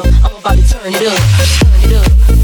I'm about to turn it up. Turn it up.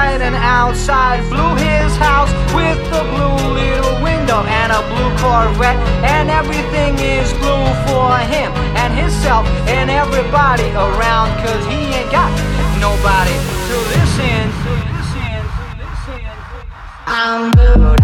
inside and outside. Blew his house with a blue little window and a blue Corvette. And everything is blue for him and himself and everybody around. Cause he ain't got nobody to listen. To listen, to listen, to listen. I'm blue.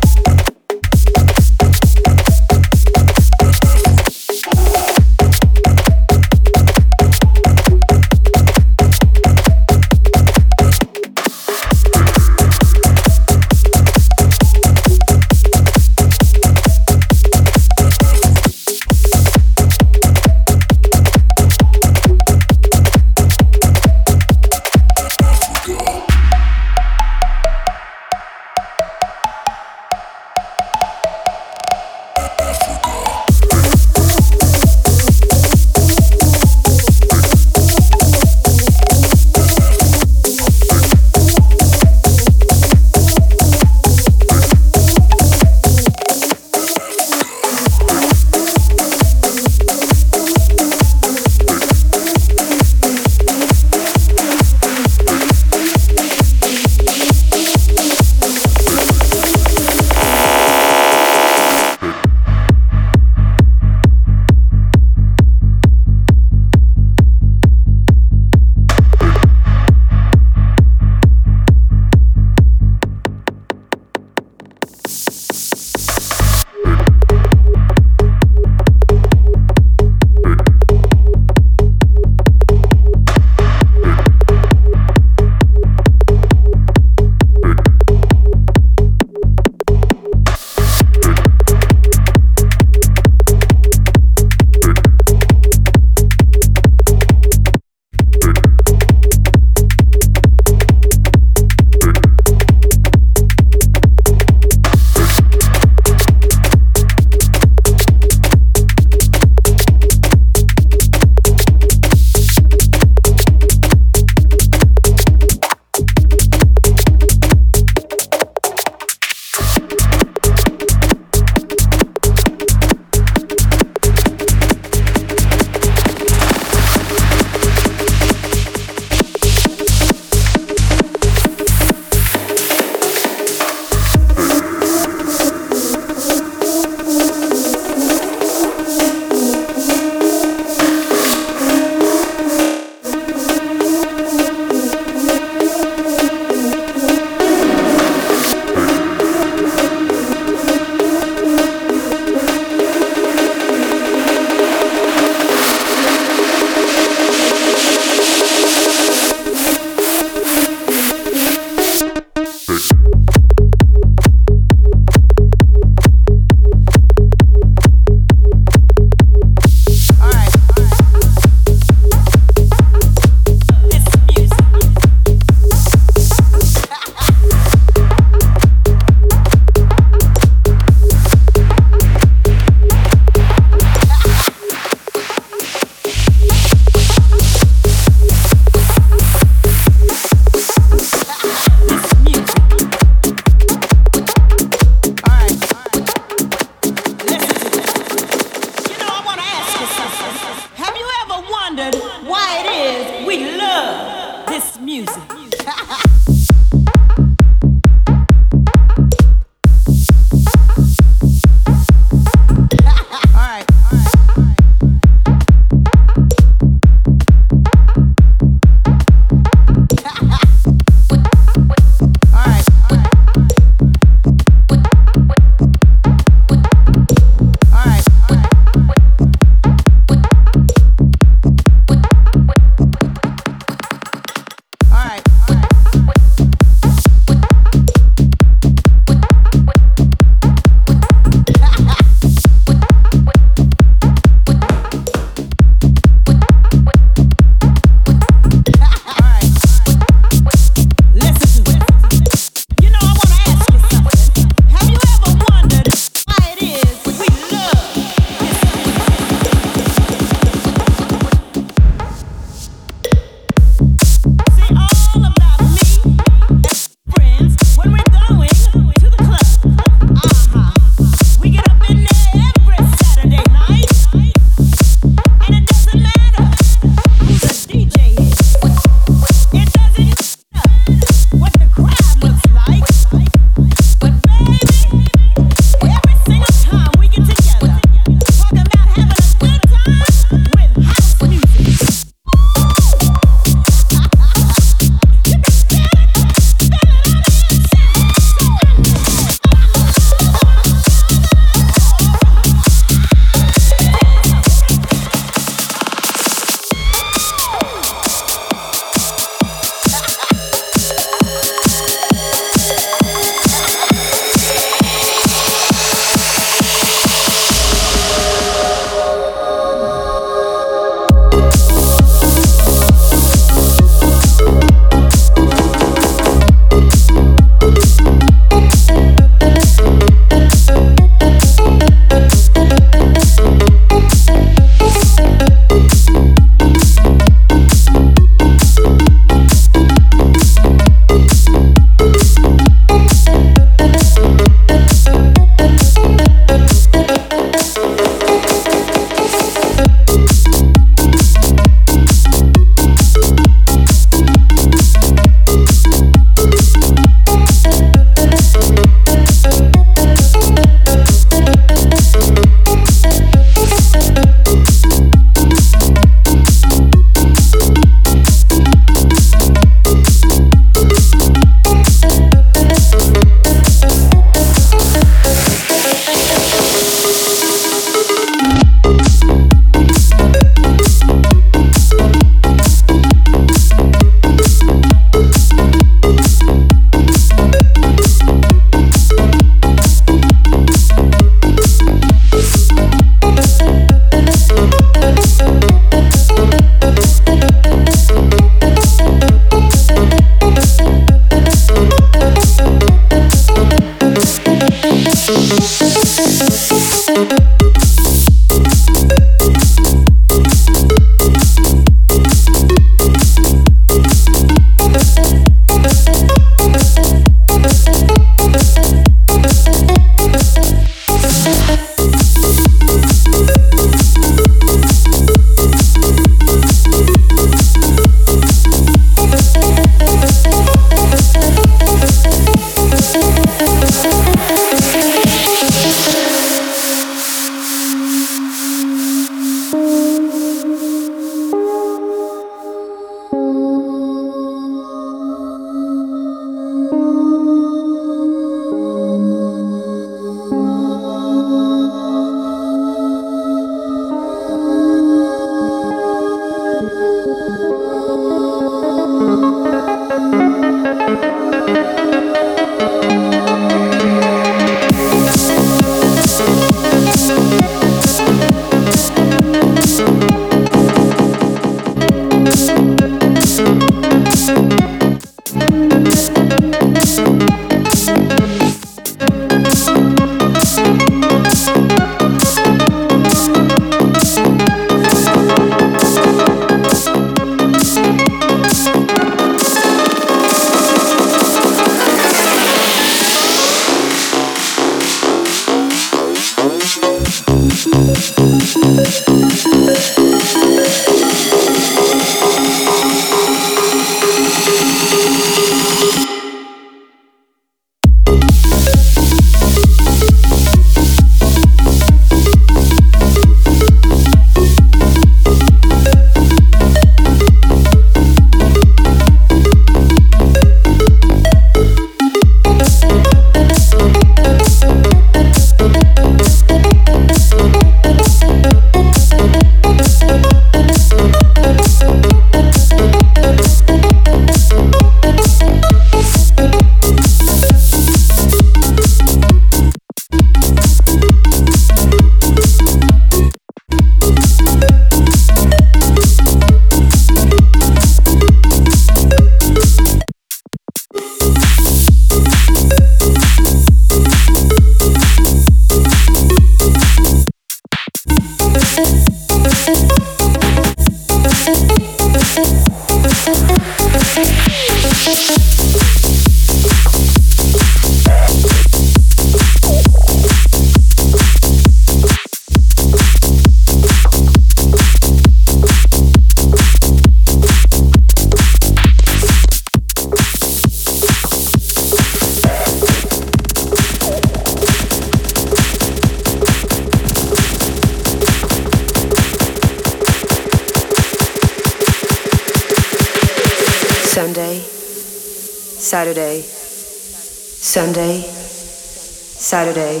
Sunday, Saturday,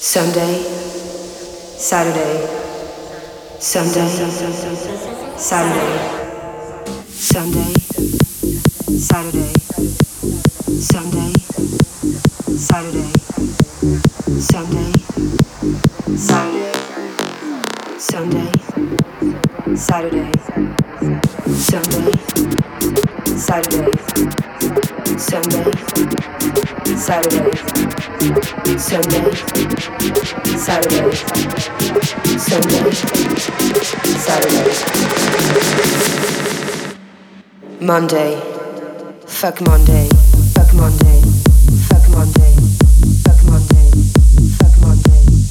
Sunday, Saturday, Sunday, Saturday, Sunday, Saturday, Sunday, Saturday, Sunday, Saturday, Sunday, Saturday, Sunday, Saturday. Sunday, Saturday, Sunday, Saturday, Sunday, Saturday. Monday, fuck Monday, fuck Monday, fuck Monday, fuck Monday, fuck Monday,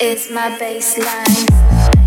is my baseline.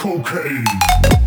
cocaine.